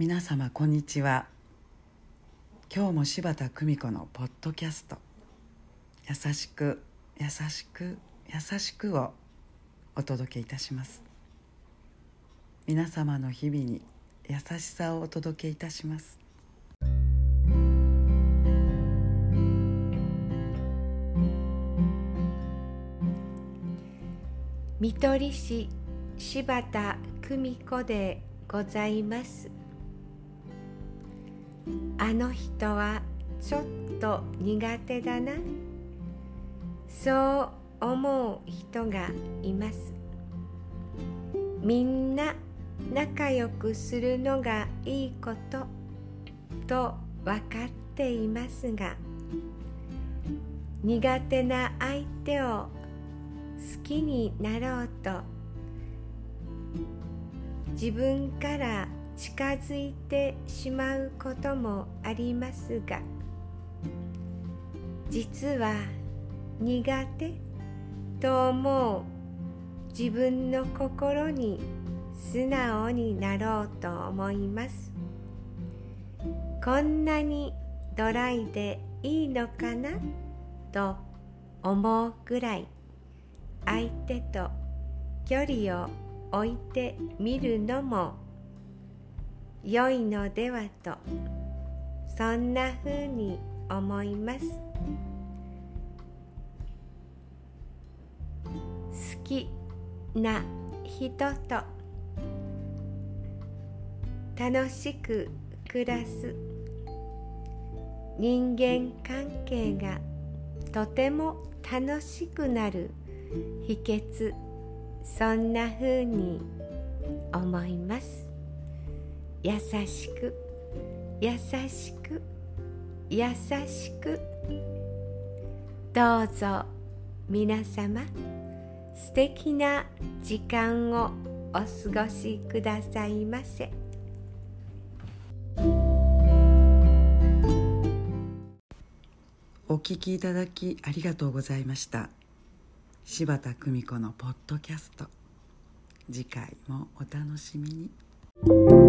皆様こんにちは。今日も柴田久美子のポッドキャスト「優しく優しく優しく」をお届けいたします。皆様の日々に優しさをお届けいたします。見取り師柴田久美子でございます。あの人はちょっと苦手だな。そう思う人がいます。みんな仲良くするのがいいこと。と分かっていますが。苦手な相手を好きになろうと。自分から近づいてしまうこともありますが実は苦手と思う自分の心に素直になろうと思います。こんなにドライでいいのかなと思うぐらい相手と距離を置いてみるのも良いのではとそんなふうに思います。好きな人と楽しく暮らす。人間関係がとても楽しくなる。秘訣。そんなふうに思います。優しく優しく優しく。どうぞ皆様素敵な時間をお過ごしくださいませ。お聞きいただきありがとうございました。柴田久美子のポッドキャスト。次回もお楽しみに。